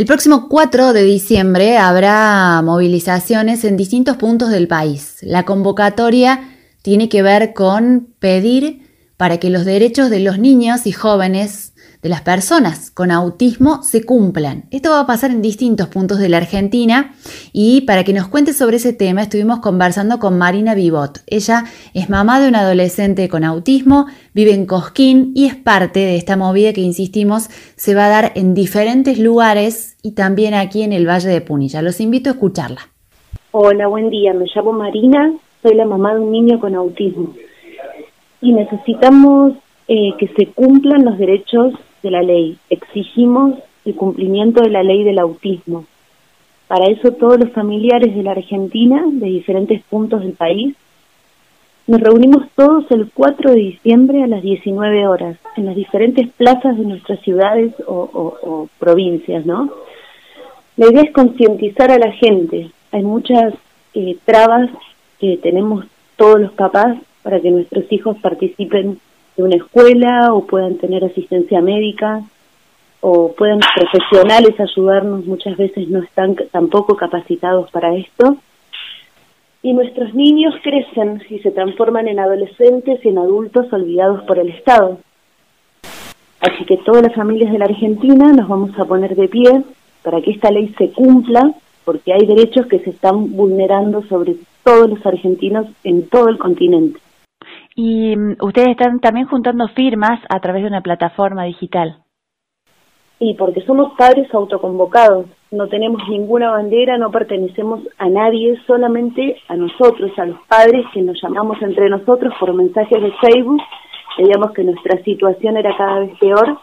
El próximo 4 de diciembre habrá movilizaciones en distintos puntos del país. La convocatoria tiene que ver con pedir para que los derechos de los niños y jóvenes de las personas con autismo se cumplan. Esto va a pasar en distintos puntos de la Argentina y para que nos cuente sobre ese tema estuvimos conversando con Marina Vivot. Ella es mamá de un adolescente con autismo, vive en Cosquín y es parte de esta movida que, insistimos, se va a dar en diferentes lugares y también aquí en el Valle de Punilla. Los invito a escucharla. Hola, buen día. Me llamo Marina, soy la mamá de un niño con autismo y necesitamos eh, que se cumplan los derechos de la ley. Exigimos el cumplimiento de la ley del autismo. Para eso todos los familiares de la Argentina, de diferentes puntos del país, nos reunimos todos el 4 de diciembre a las 19 horas en las diferentes plazas de nuestras ciudades o, provincias, ¿no? La idea es concientizar a la gente. Hay muchas eh, trabas que tenemos todos los papás para que nuestros hijos participen de una escuela o puedan tener asistencia médica o puedan profesionales ayudarnos, muchas veces no están tampoco capacitados para esto. Y nuestros niños crecen y se transforman en adolescentes y en adultos olvidados por el Estado. Así que todas las familias de la Argentina nos vamos a poner de pie para que esta ley se cumpla, porque hay derechos que se están vulnerando sobre todos los argentinos en todo el continente. Y mm, ustedes están también juntando firmas a través de una plataforma digital. Y porque somos padres autoconvocados, no tenemos ninguna bandera, no pertenecemos a nadie, solamente a nosotros, a los padres que nos llamamos entre nosotros por mensajes de Facebook, veíamos que nuestra situación era cada vez peor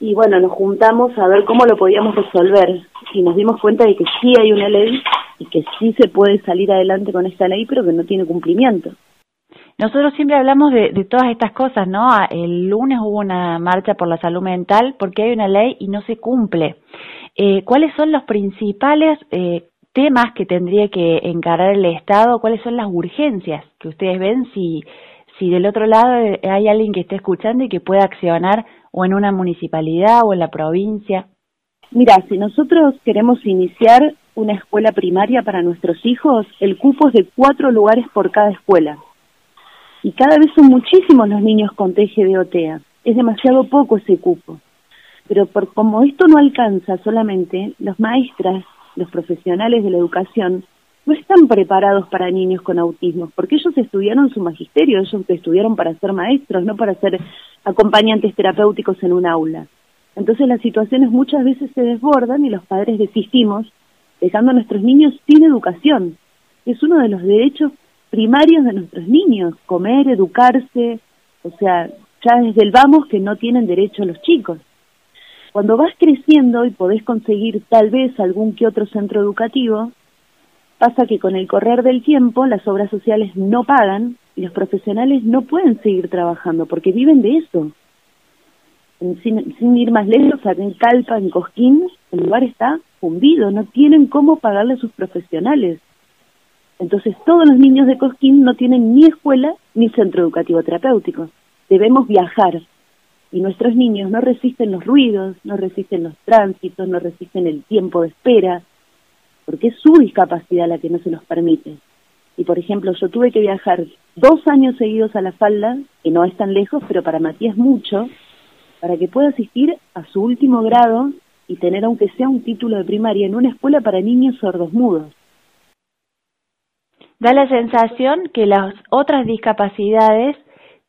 y bueno, nos juntamos a ver cómo lo podíamos resolver y nos dimos cuenta de que sí hay una ley y que sí se puede salir adelante con esta ley, pero que no tiene cumplimiento. Nosotros siempre hablamos de, todas estas cosas, ¿no? Ah, el lunes hubo una marcha por la salud mental porque hay una ley y no se cumple. Eh, ¿Cuáles son los principales eh, temas que tendría que encarar el Estado? ¿Cuáles son las urgencias que ustedes ven si, si del otro lado hay alguien que esté escuchando y que pueda accionar o en una municipalidad o en la provincia? Mira, si nosotros queremos iniciar una escuela primaria para nuestros hijos, el cupo es de cuatro lugares por cada escuela y cada vez son muchísimos los niños con TGD Es demasiado poco ese cupo. Pero por, como esto no alcanza solamente, los maestras, los profesionales de la educación, no están preparados para niños con autismo, porque ellos estudiaron su magisterio, ellos estudiaron para ser maestros, no para ser acompañantes terapéuticos en un aula. Entonces las situaciones muchas veces se desbordan y los padres desistimos, dejando a nuestros niños sin educación. Es uno de los derechos primarios de nuestros niños, comer, educarse, o sea, ya desde el vamos que no tienen derecho los chicos. Cuando vas creciendo y podés conseguir tal vez algún que otro centro educativo, pasa que con el correr del tiempo las obras sociales no pagan y los profesionales no pueden seguir trabajando porque viven de eso. Sin, sin ir más lejos, en Calpa, en Cosquín, el lugar está fundido, no tienen cómo pagarle a sus profesionales. Entonces todos los niños de Cosquín no tienen ni escuela ni centro educativo terapéutico. Debemos viajar y nuestros niños no resisten los ruidos, no resisten los tránsitos, no resisten el tiempo de espera, porque es su discapacidad la que no se los permite. Y por ejemplo, yo tuve que viajar dos años seguidos a la falda, que no es tan lejos, pero para Matías mucho, para que pueda asistir a su último grado y tener aunque sea un título de primaria en una escuela para niños sordos mudos da la sensación que las otras discapacidades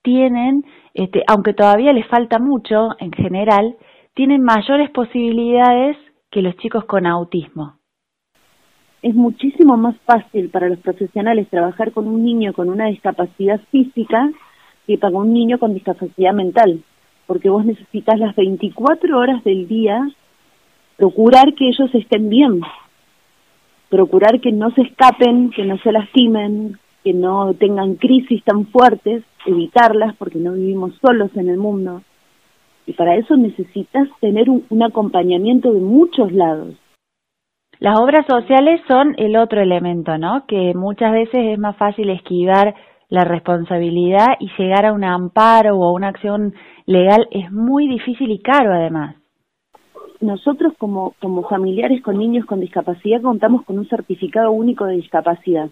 tienen, este, aunque todavía les falta mucho en general, tienen mayores posibilidades que los chicos con autismo. Es muchísimo más fácil para los profesionales trabajar con un niño con una discapacidad física que para un niño con discapacidad mental, porque vos necesitas las 24 horas del día procurar que ellos estén bien, procurar que no se escapen, que no se lastimen, que no tengan crisis tan fuertes, evitarlas porque no vivimos solos en el mundo. Y para eso necesitas tener un, acompañamiento de muchos lados. Las obras sociales son el otro elemento, ¿no? Que muchas veces es más fácil esquivar la responsabilidad y llegar a un amparo o a una acción legal es muy difícil y caro además. Nosotros como, como familiares con niños con discapacidad contamos con un certificado único de discapacidad.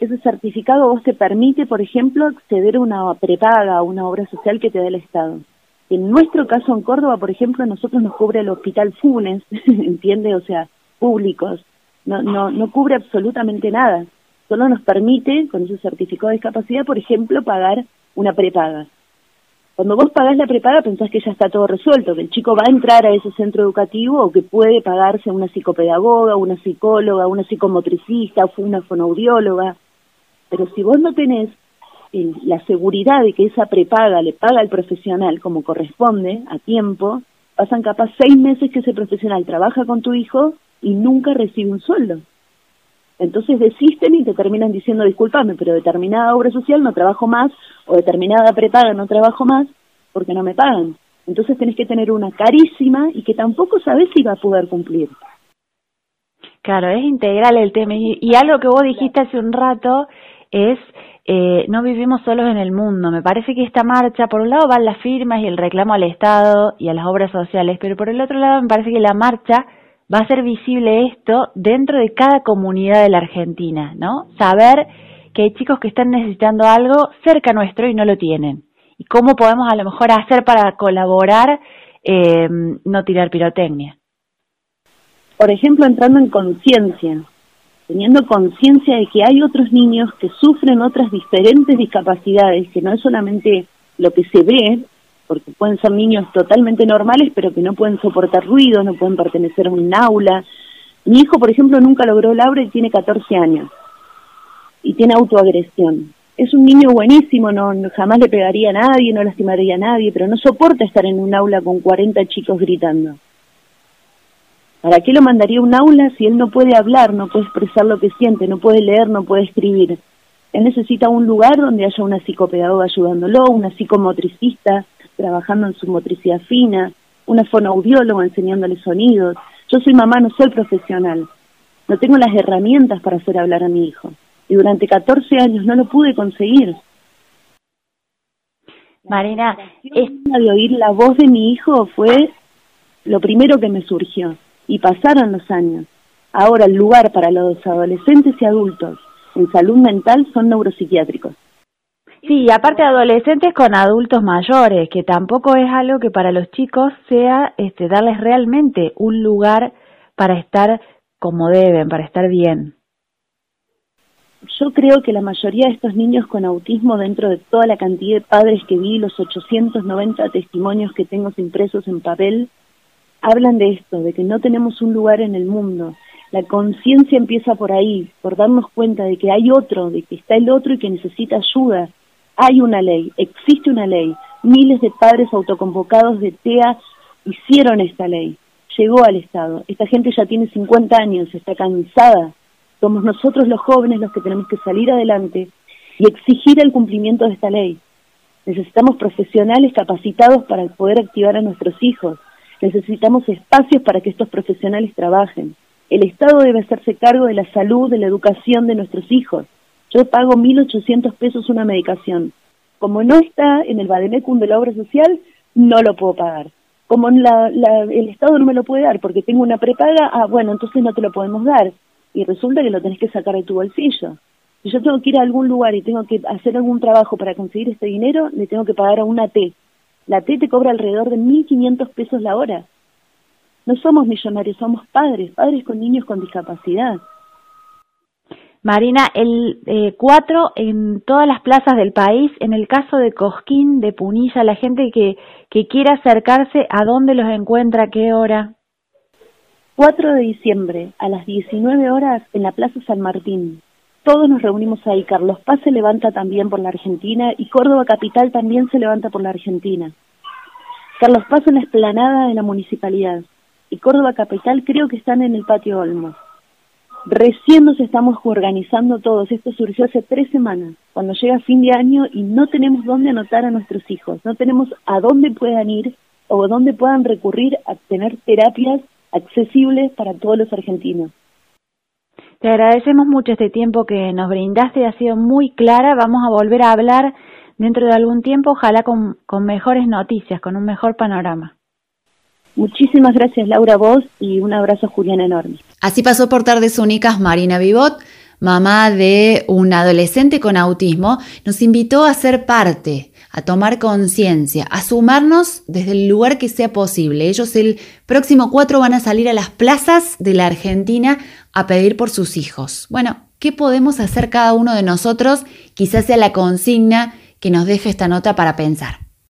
Ese certificado vos te permite, por ejemplo, acceder a una prepaga, a una obra social que te da el Estado. En nuestro caso en Córdoba, por ejemplo, nosotros nos cubre el Hospital Funes, ¿entiende? O sea, públicos. No, no, no cubre absolutamente nada. Solo nos permite, con ese certificado de discapacidad, por ejemplo, pagar una prepaga. Cuando vos pagás la prepaga pensás que ya está todo resuelto, que el chico va a entrar a ese centro educativo o que puede pagarse una psicopedagoga, una psicóloga, una psicomotricista, una fonoaudióloga. Pero si vos no tenés la seguridad de que esa prepaga le paga al profesional como corresponde, a tiempo, pasan capaz seis meses que ese profesional trabaja con tu hijo y nunca recibe un sueldo. Entonces desisten y te terminan diciendo, discúlpame, pero determinada obra social no trabajo más, o determinada prepaga no trabajo más, porque no me pagan. Entonces tenés que tener una carísima y que tampoco sabes si va a poder cumplir. Claro, es integral el tema. Y, algo que vos dijiste hace un rato es, eh, no vivimos solos en el mundo. Me parece que esta marcha, por un lado van las firmas y el reclamo al Estado y a las obras sociales, pero por el otro lado me parece que la marcha va a ser visible esto dentro de cada comunidad de la Argentina, ¿no? Saber que hay chicos que están necesitando algo cerca nuestro y no lo tienen. Y cómo podemos a lo mejor hacer para colaborar, eh, no tirar pirotecnia. Por ejemplo, entrando en conciencia, teniendo conciencia de que hay otros niños que sufren otras diferentes discapacidades, que no es solamente lo que se ve, porque pueden ser niños totalmente normales, pero que no pueden soportar ruido, no pueden pertenecer a un aula. Mi hijo, por ejemplo, nunca logró el aula y tiene 14 años y tiene autoagresión. Es un niño buenísimo, no, jamás le pegaría a nadie, no lastimaría a nadie, pero no soporta estar en un aula con 40 chicos gritando. ¿Para qué lo mandaría a un aula si él no puede hablar, no puede expresar lo que siente, no puede leer, no puede escribir? Él necesita un lugar donde haya una psicopedagoga ayudándolo, una psicomotricista, trabajando en su motricidad fina, una fonoaudióloga enseñándole sonidos. Yo soy mamá, no soy profesional. No tengo las herramientas para hacer hablar a mi hijo. Y durante 14 años no lo pude conseguir. Marina, esta de oír la voz de mi hijo fue lo primero que me surgió. Y pasaron los años. Ahora el lugar para los adolescentes y adultos en salud mental son neuropsiquiátricos. Sí, aparte adolescentes con adultos mayores, que tampoco es algo que para los chicos sea este, darles realmente un lugar para estar como deben, para estar bien. Yo creo que la mayoría de estos niños con autismo, dentro de toda la cantidad de padres que vi, los 890 testimonios que tengo impresos en papel, hablan de esto, de que no tenemos un lugar en el mundo. La conciencia empieza por ahí, por darnos cuenta de que hay otro, de que está el otro y que necesita ayuda, hay una ley, existe una ley. Miles de padres autoconvocados de TEA hicieron esta ley. Llegó al Estado. Esta gente ya tiene 50 años, está cansada. Somos nosotros los jóvenes los que tenemos que salir adelante y exigir el cumplimiento de esta ley. Necesitamos profesionales capacitados para poder activar a nuestros hijos. Necesitamos espacios para que estos profesionales trabajen. El Estado debe hacerse cargo de la salud, de la educación de nuestros hijos. Yo pago 1.800 pesos una medicación. Como no está en el Bademecum de la obra social, no lo puedo pagar. Como el Estado no me lo puede dar porque tengo una prepaga, ah, bueno, entonces no te lo podemos dar. Y resulta que lo tenés que sacar de tu bolsillo. Si yo tengo que ir a algún lugar y tengo que hacer algún trabajo para conseguir este dinero, le tengo que pagar a una T. La T te cobra alrededor de 1.500 pesos la hora. No somos millonarios, somos padres, padres con niños con discapacidad. Marina, el 4 eh, en todas las plazas del país, en el caso de Cosquín, de Punilla, la gente que, que quiera acercarse, ¿a dónde los encuentra? ¿Qué hora? 4 de diciembre, a las 19 horas, en la Plaza San Martín. Todos nos reunimos ahí. Carlos Paz se levanta también por la Argentina y Córdoba Capital también se levanta por la Argentina. Carlos Paz en la esplanada de la municipalidad y Córdoba Capital creo que están en el patio Olmos. Recién nos estamos organizando todos. Esto surgió hace tres semanas, cuando llega fin de año y no tenemos dónde anotar a nuestros hijos, no tenemos a dónde puedan ir o dónde puedan recurrir a tener terapias accesibles para todos los argentinos. Te agradecemos mucho este tiempo que nos brindaste, ha sido muy clara. Vamos a volver a hablar dentro de algún tiempo, ojalá con, con mejores noticias, con un mejor panorama. Muchísimas gracias Laura vos y un abrazo Julián enorme. Así pasó por tardes únicas Marina Vivot, mamá de un adolescente con autismo, nos invitó a ser parte, a tomar conciencia, a sumarnos desde el lugar que sea posible. Ellos el próximo 4 van a salir a las plazas de la Argentina a pedir por sus hijos. Bueno, ¿qué podemos hacer cada uno de nosotros? Quizás sea la consigna que nos deje esta nota para pensar.